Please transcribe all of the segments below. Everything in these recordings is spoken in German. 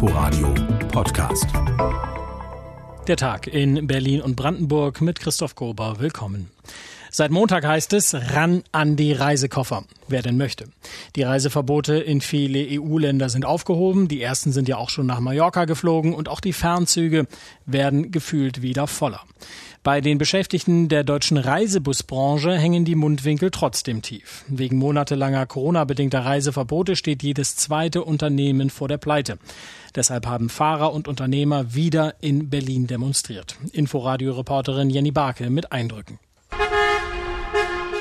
Inforadio Podcast. Der Tag in Berlin und Brandenburg mit Christoph Gober. Willkommen. Seit Montag heißt es ran an die Reisekoffer, wer denn möchte. Die Reiseverbote in viele EU-Länder sind aufgehoben. Die ersten sind ja auch schon nach Mallorca geflogen und auch die Fernzüge werden gefühlt wieder voller. Bei den Beschäftigten der deutschen Reisebusbranche hängen die Mundwinkel trotzdem tief. Wegen monatelanger Corona-bedingter Reiseverbote steht jedes zweite Unternehmen vor der Pleite. Deshalb haben Fahrer und Unternehmer wieder in Berlin demonstriert. Inforadio-Reporterin Jenny Barke mit Eindrücken.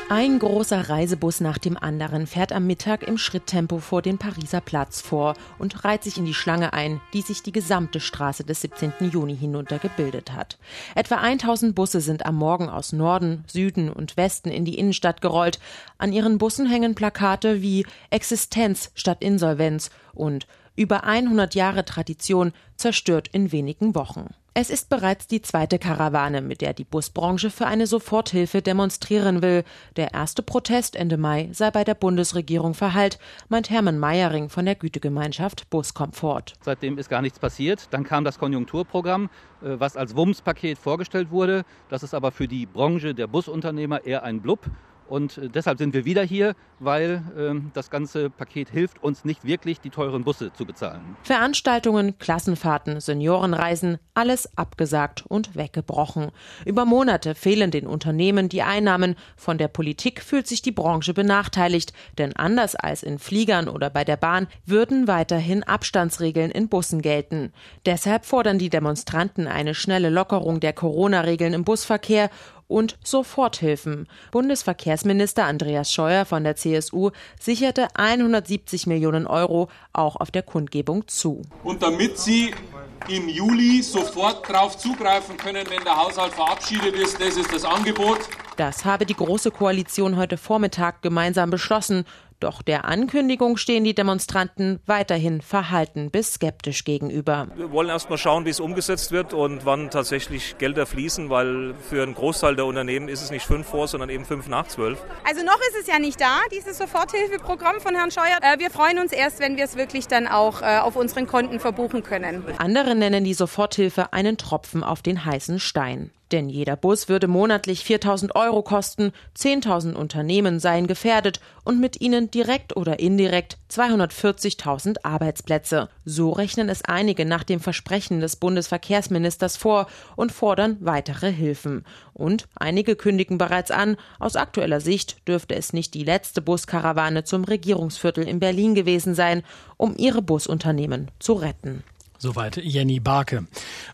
Ein großer Reisebus nach dem anderen fährt am Mittag im Schritttempo vor den Pariser Platz vor und reiht sich in die Schlange ein, die sich die gesamte Straße des 17. Juni hinunter gebildet hat. Etwa 1000 Busse sind am Morgen aus Norden, Süden und Westen in die Innenstadt gerollt. An ihren Bussen hängen Plakate wie Existenz statt Insolvenz und über 100 Jahre Tradition zerstört in wenigen Wochen. Es ist bereits die zweite Karawane, mit der die Busbranche für eine Soforthilfe demonstrieren will. Der erste Protest Ende Mai sei bei der Bundesregierung verhallt, meint Hermann Meyering von der Gütegemeinschaft Buskomfort. Seitdem ist gar nichts passiert. Dann kam das Konjunkturprogramm, äh, was als WUMS-Paket vorgestellt wurde. Das ist aber für die Branche der Busunternehmer eher ein Blub. Und äh, deshalb sind wir wieder hier, weil äh, das ganze Paket hilft uns nicht wirklich, die teuren Busse zu bezahlen. Veranstaltungen, Klassenfahrten, Seniorenreisen, alles abgesagt und weggebrochen. Über Monate fehlen den Unternehmen die Einnahmen. Von der Politik fühlt sich die Branche benachteiligt, denn anders als in Fliegern oder bei der Bahn würden weiterhin Abstandsregeln in Bussen gelten. Deshalb fordern die Demonstranten eine schnelle Lockerung der Corona-Regeln im Busverkehr und Soforthilfen. Bundesverkehrsminister Andreas Scheuer von der CSU sicherte 170 Millionen Euro auch auf der Kundgebung zu. Und damit Sie im Juli sofort darauf zugreifen können, wenn der Haushalt verabschiedet ist, das ist das Angebot. Das habe die Große Koalition heute Vormittag gemeinsam beschlossen. Doch der Ankündigung stehen die Demonstranten weiterhin verhalten bis skeptisch gegenüber. Wir wollen erst mal schauen, wie es umgesetzt wird und wann tatsächlich Gelder fließen, weil für einen Großteil der Unternehmen ist es nicht fünf vor, sondern eben fünf nach zwölf. Also noch ist es ja nicht da, dieses Soforthilfeprogramm von Herrn Scheuer. Äh, wir freuen uns erst, wenn wir es wirklich dann auch äh, auf unseren Konten verbuchen können. Andere nennen die Soforthilfe einen Tropfen auf den heißen Stein. Denn jeder Bus würde monatlich 4000 Euro kosten, 10.000 Unternehmen seien gefährdet und mit ihnen direkt oder indirekt 240.000 Arbeitsplätze. So rechnen es einige nach dem Versprechen des Bundesverkehrsministers vor und fordern weitere Hilfen. Und einige kündigen bereits an, aus aktueller Sicht dürfte es nicht die letzte Buskarawane zum Regierungsviertel in Berlin gewesen sein, um ihre Busunternehmen zu retten. Soweit Jenny Barke.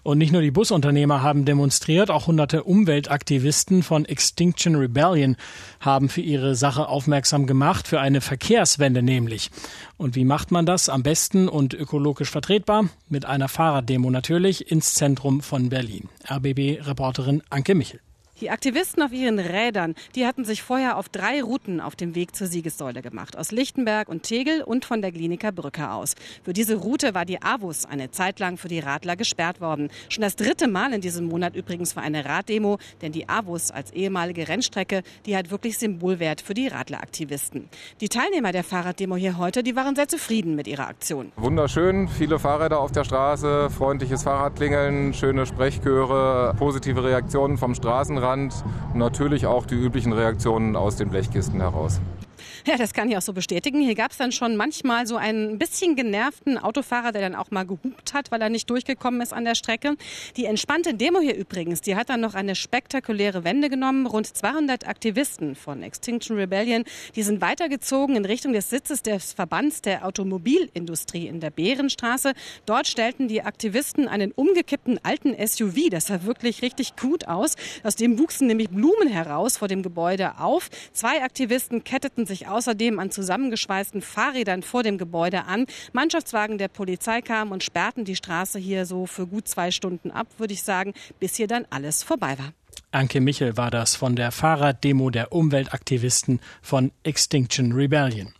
Und nicht nur die Busunternehmer haben demonstriert, auch hunderte Umweltaktivisten von Extinction Rebellion haben für ihre Sache aufmerksam gemacht, für eine Verkehrswende nämlich. Und wie macht man das am besten und ökologisch vertretbar? Mit einer Fahrraddemo natürlich ins Zentrum von Berlin. RBB-Reporterin Anke Michel. Die Aktivisten auf ihren Rädern, die hatten sich vorher auf drei Routen auf dem Weg zur Siegessäule gemacht. Aus Lichtenberg und Tegel und von der Kliniker Brücke aus. Für diese Route war die AWUS eine Zeit lang für die Radler gesperrt worden. Schon das dritte Mal in diesem Monat übrigens für eine Raddemo, denn die AWUS als ehemalige Rennstrecke, die hat wirklich Symbolwert für die Radleraktivisten. Die Teilnehmer der Fahrraddemo hier heute, die waren sehr zufrieden mit ihrer Aktion. Wunderschön, viele Fahrräder auf der Straße, freundliches Fahrradklingeln, schöne Sprechchöre, positive Reaktionen vom Straßenrand. Rand natürlich auch die üblichen Reaktionen aus den Blechkisten heraus. Ja, das kann ich auch so bestätigen. Hier gab es dann schon manchmal so einen bisschen genervten Autofahrer, der dann auch mal gehupt hat, weil er nicht durchgekommen ist an der Strecke. Die entspannte Demo hier übrigens, die hat dann noch eine spektakuläre Wende genommen. Rund 200 Aktivisten von Extinction Rebellion, die sind weitergezogen in Richtung des Sitzes des Verbands der Automobilindustrie in der Bärenstraße. Dort stellten die Aktivisten einen umgekippten alten SUV. Das sah wirklich richtig gut aus. Aus dem wuchsen nämlich Blumen heraus vor dem Gebäude auf. Zwei Aktivisten ketteten sich außerdem an zusammengeschweißten Fahrrädern vor dem Gebäude an. Mannschaftswagen der Polizei kamen und sperrten die Straße hier so für gut zwei Stunden ab, würde ich sagen, bis hier dann alles vorbei war. Anke Michel war das von der Fahrraddemo der Umweltaktivisten von Extinction Rebellion.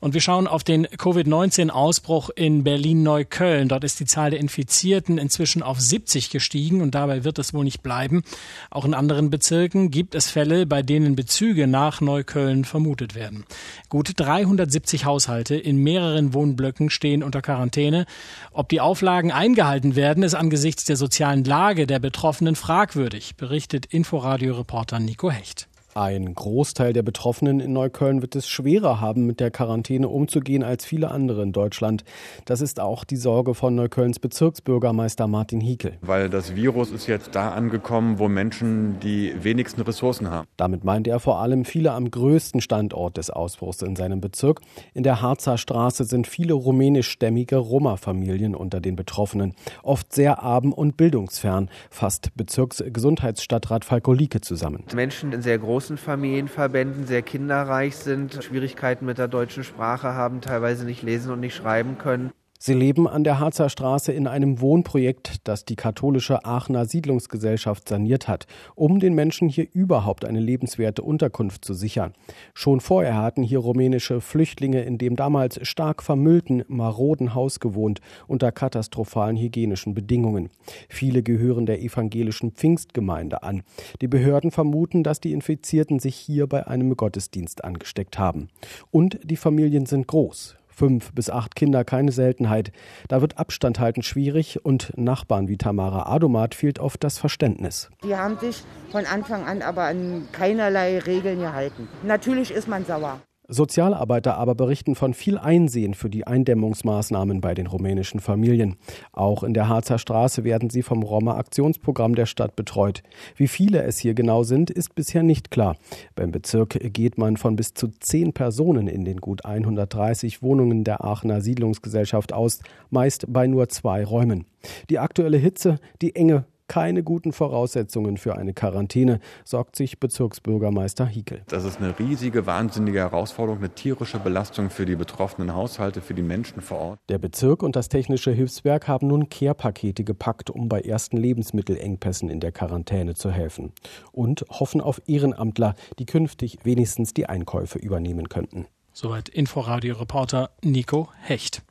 Und wir schauen auf den Covid-19-Ausbruch in Berlin-Neukölln. Dort ist die Zahl der Infizierten inzwischen auf 70 gestiegen und dabei wird es wohl nicht bleiben. Auch in anderen Bezirken gibt es Fälle, bei denen Bezüge nach Neukölln vermutet werden. Gut 370 Haushalte in mehreren Wohnblöcken stehen unter Quarantäne. Ob die Auflagen eingehalten werden, ist angesichts der sozialen Lage der Betroffenen fragwürdig, berichtet Inforadio-Reporter Nico Hecht. Ein Großteil der Betroffenen in Neukölln wird es schwerer haben, mit der Quarantäne umzugehen als viele andere in Deutschland. Das ist auch die Sorge von Neuköllns Bezirksbürgermeister Martin Hiekel. Weil das Virus ist jetzt da angekommen, wo Menschen die wenigsten Ressourcen haben. Damit meint er vor allem viele am größten Standort des Ausbruchs in seinem Bezirk. In der Harzer Straße sind viele rumänischstämmige Roma-Familien unter den Betroffenen. Oft sehr arm und bildungsfern, fasst Bezirksgesundheitsstadtrat Falko Lieke zusammen. Menschen in sehr großen großen Familienverbänden sehr kinderreich sind, Schwierigkeiten mit der deutschen Sprache haben, teilweise nicht lesen und nicht schreiben können. Sie leben an der Harzer Straße in einem Wohnprojekt, das die katholische Aachener Siedlungsgesellschaft saniert hat, um den Menschen hier überhaupt eine lebenswerte Unterkunft zu sichern. Schon vorher hatten hier rumänische Flüchtlinge in dem damals stark vermüllten, maroden Haus gewohnt, unter katastrophalen hygienischen Bedingungen. Viele gehören der evangelischen Pfingstgemeinde an. Die Behörden vermuten, dass die Infizierten sich hier bei einem Gottesdienst angesteckt haben. Und die Familien sind groß fünf bis acht Kinder keine Seltenheit. Da wird Abstand halten schwierig und Nachbarn wie Tamara Adomat fehlt oft das Verständnis. Die haben sich von Anfang an aber an keinerlei Regeln gehalten. Natürlich ist man sauer. Sozialarbeiter aber berichten von viel Einsehen für die Eindämmungsmaßnahmen bei den rumänischen Familien. Auch in der Harzer Straße werden sie vom Roma-Aktionsprogramm der Stadt betreut. Wie viele es hier genau sind, ist bisher nicht klar. Beim Bezirk geht man von bis zu zehn Personen in den gut 130 Wohnungen der Aachener Siedlungsgesellschaft aus, meist bei nur zwei Räumen. Die aktuelle Hitze, die Enge keine guten Voraussetzungen für eine Quarantäne, sorgt sich Bezirksbürgermeister Hiekel. Das ist eine riesige, wahnsinnige Herausforderung, eine tierische Belastung für die betroffenen Haushalte, für die Menschen vor Ort. Der Bezirk und das Technische Hilfswerk haben nun Kehrpakete gepackt, um bei ersten Lebensmittelengpässen in der Quarantäne zu helfen. Und hoffen auf Ehrenamtler, die künftig wenigstens die Einkäufe übernehmen könnten. Soweit Inforadio-Reporter Nico Hecht.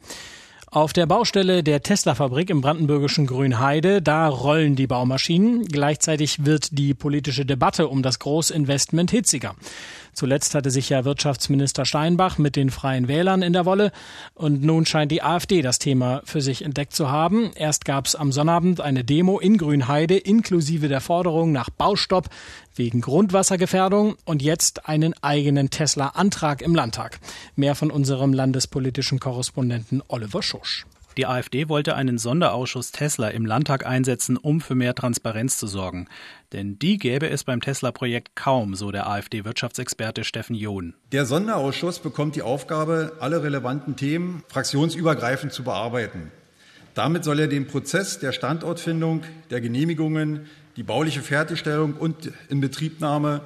Auf der Baustelle der Tesla-Fabrik im brandenburgischen Grünheide, da rollen die Baumaschinen. Gleichzeitig wird die politische Debatte um das Großinvestment hitziger. Zuletzt hatte sich ja Wirtschaftsminister Steinbach mit den Freien Wählern in der Wolle und nun scheint die AfD das Thema für sich entdeckt zu haben. Erst gab es am Sonnabend eine Demo in Grünheide inklusive der Forderung nach Baustopp wegen Grundwassergefährdung und jetzt einen eigenen Tesla-Antrag im Landtag. Mehr von unserem landespolitischen Korrespondenten Oliver Schusch. Die AfD wollte einen Sonderausschuss Tesla im Landtag einsetzen, um für mehr Transparenz zu sorgen. Denn die gäbe es beim Tesla-Projekt kaum, so der AfD-Wirtschaftsexperte Steffen John. Der Sonderausschuss bekommt die Aufgabe, alle relevanten Themen fraktionsübergreifend zu bearbeiten. Damit soll er den Prozess der Standortfindung, der Genehmigungen, die bauliche Fertigstellung und Inbetriebnahme,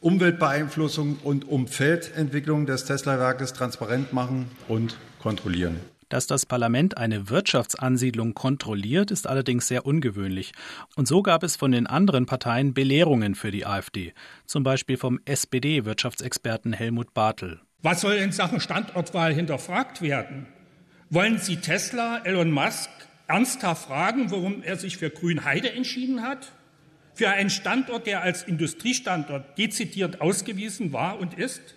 Umweltbeeinflussung und Umfeldentwicklung des Tesla-Werkes transparent machen und kontrollieren. Dass das Parlament eine Wirtschaftsansiedlung kontrolliert, ist allerdings sehr ungewöhnlich. Und so gab es von den anderen Parteien Belehrungen für die AfD, zum Beispiel vom SPD-Wirtschaftsexperten Helmut Bartel. Was soll in Sachen Standortwahl hinterfragt werden? Wollen Sie Tesla, Elon Musk ernsthaft fragen, warum er sich für Grünheide entschieden hat? Für einen Standort, der als Industriestandort dezidiert ausgewiesen war und ist?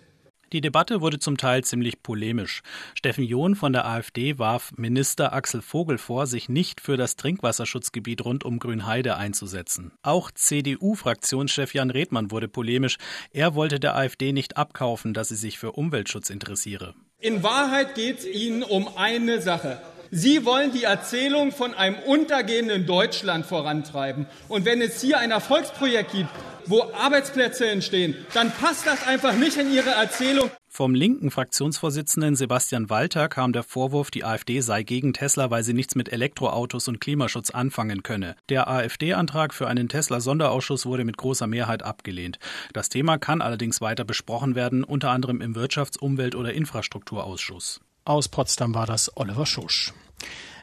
Die Debatte wurde zum Teil ziemlich polemisch. Steffen John von der AfD warf Minister Axel Vogel vor, sich nicht für das Trinkwasserschutzgebiet rund um Grünheide einzusetzen. Auch CDU-Fraktionschef Jan Redmann wurde polemisch. Er wollte der AfD nicht abkaufen, dass sie sich für Umweltschutz interessiere. In Wahrheit geht es Ihnen um eine Sache. Sie wollen die Erzählung von einem untergehenden Deutschland vorantreiben. Und wenn es hier ein Erfolgsprojekt gibt, wo Arbeitsplätze entstehen, dann passt das einfach nicht in Ihre Erzählung. Vom linken Fraktionsvorsitzenden Sebastian Walter kam der Vorwurf, die AfD sei gegen Tesla, weil sie nichts mit Elektroautos und Klimaschutz anfangen könne. Der AfD-Antrag für einen Tesla-Sonderausschuss wurde mit großer Mehrheit abgelehnt. Das Thema kann allerdings weiter besprochen werden, unter anderem im Wirtschafts-, Umwelt- oder Infrastrukturausschuss. Aus Potsdam war das Oliver Schusch.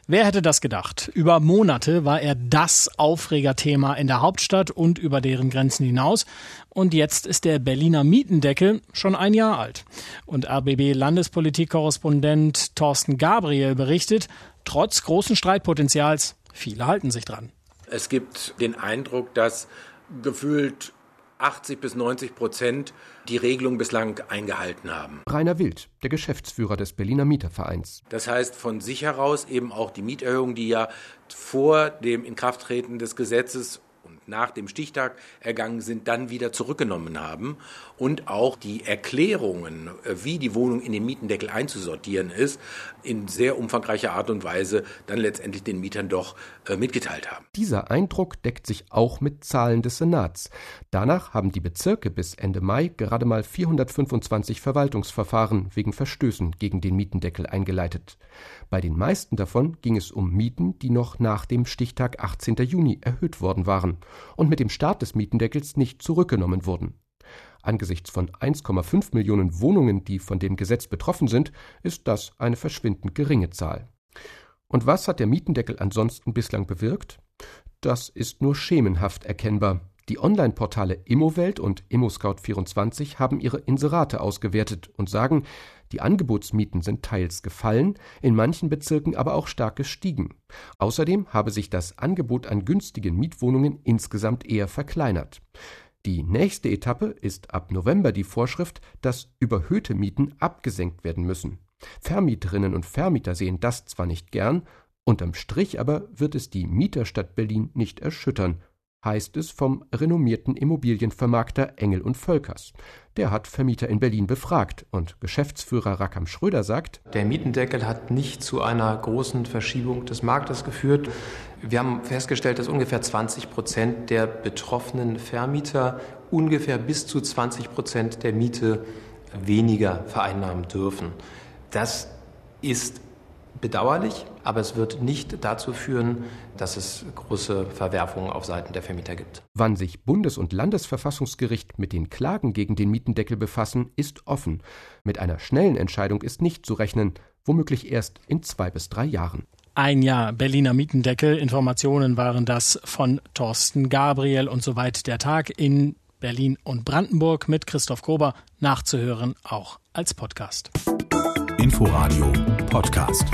Wer hätte das gedacht? Über Monate war er das Aufregerthema in der Hauptstadt und über deren Grenzen hinaus. Und jetzt ist der Berliner Mietendeckel schon ein Jahr alt. Und RBB-Landespolitikkorrespondent Thorsten Gabriel berichtet, trotz großen Streitpotenzials, viele halten sich dran. Es gibt den Eindruck, dass gefühlt 80 bis 90 Prozent die Regelung bislang eingehalten haben. Rainer Wild, der Geschäftsführer des Berliner Mietervereins. Das heißt von sich heraus eben auch die Mieterhöhung, die ja vor dem Inkrafttreten des Gesetzes nach dem Stichtag ergangen sind, dann wieder zurückgenommen haben und auch die Erklärungen, äh, wie die Wohnung in den Mietendeckel einzusortieren ist, in sehr umfangreicher Art und Weise dann letztendlich den Mietern doch äh, mitgeteilt haben. Dieser Eindruck deckt sich auch mit Zahlen des Senats. Danach haben die Bezirke bis Ende Mai gerade mal 425 Verwaltungsverfahren wegen Verstößen gegen den Mietendeckel eingeleitet. Bei den meisten davon ging es um Mieten, die noch nach dem Stichtag 18. Juni erhöht worden waren und mit dem Start des Mietendeckels nicht zurückgenommen wurden. Angesichts von 1,5 Millionen Wohnungen, die von dem Gesetz betroffen sind, ist das eine verschwindend geringe Zahl. Und was hat der Mietendeckel ansonsten bislang bewirkt? Das ist nur schemenhaft erkennbar. Die Online-Portale Immowelt und ImmoScout24 haben ihre Inserate ausgewertet und sagen, die Angebotsmieten sind teils gefallen, in manchen Bezirken aber auch stark gestiegen. Außerdem habe sich das Angebot an günstigen Mietwohnungen insgesamt eher verkleinert. Die nächste Etappe ist ab November die Vorschrift, dass überhöhte Mieten abgesenkt werden müssen. Vermieterinnen und Vermieter sehen das zwar nicht gern, unterm Strich aber wird es die Mieterstadt Berlin nicht erschüttern, heißt es vom renommierten Immobilienvermarkter Engel und Völkers. Der hat Vermieter in Berlin befragt und Geschäftsführer Rakam Schröder sagt, der Mietendeckel hat nicht zu einer großen Verschiebung des Marktes geführt. Wir haben festgestellt, dass ungefähr 20 Prozent der betroffenen Vermieter ungefähr bis zu 20 Prozent der Miete weniger vereinnahmen dürfen. Das ist bedauerlich, aber es wird nicht dazu führen, dass es große Verwerfungen auf Seiten der Vermieter gibt. Wann sich Bundes- und Landesverfassungsgericht mit den Klagen gegen den Mietendeckel befassen, ist offen. Mit einer schnellen Entscheidung ist nicht zu rechnen, womöglich erst in zwei bis drei Jahren. Ein Jahr Berliner Mietendeckel. Informationen waren das von Thorsten Gabriel und soweit der Tag in Berlin und Brandenburg mit Christoph Grober nachzuhören, auch als Podcast. Inforadio Podcast.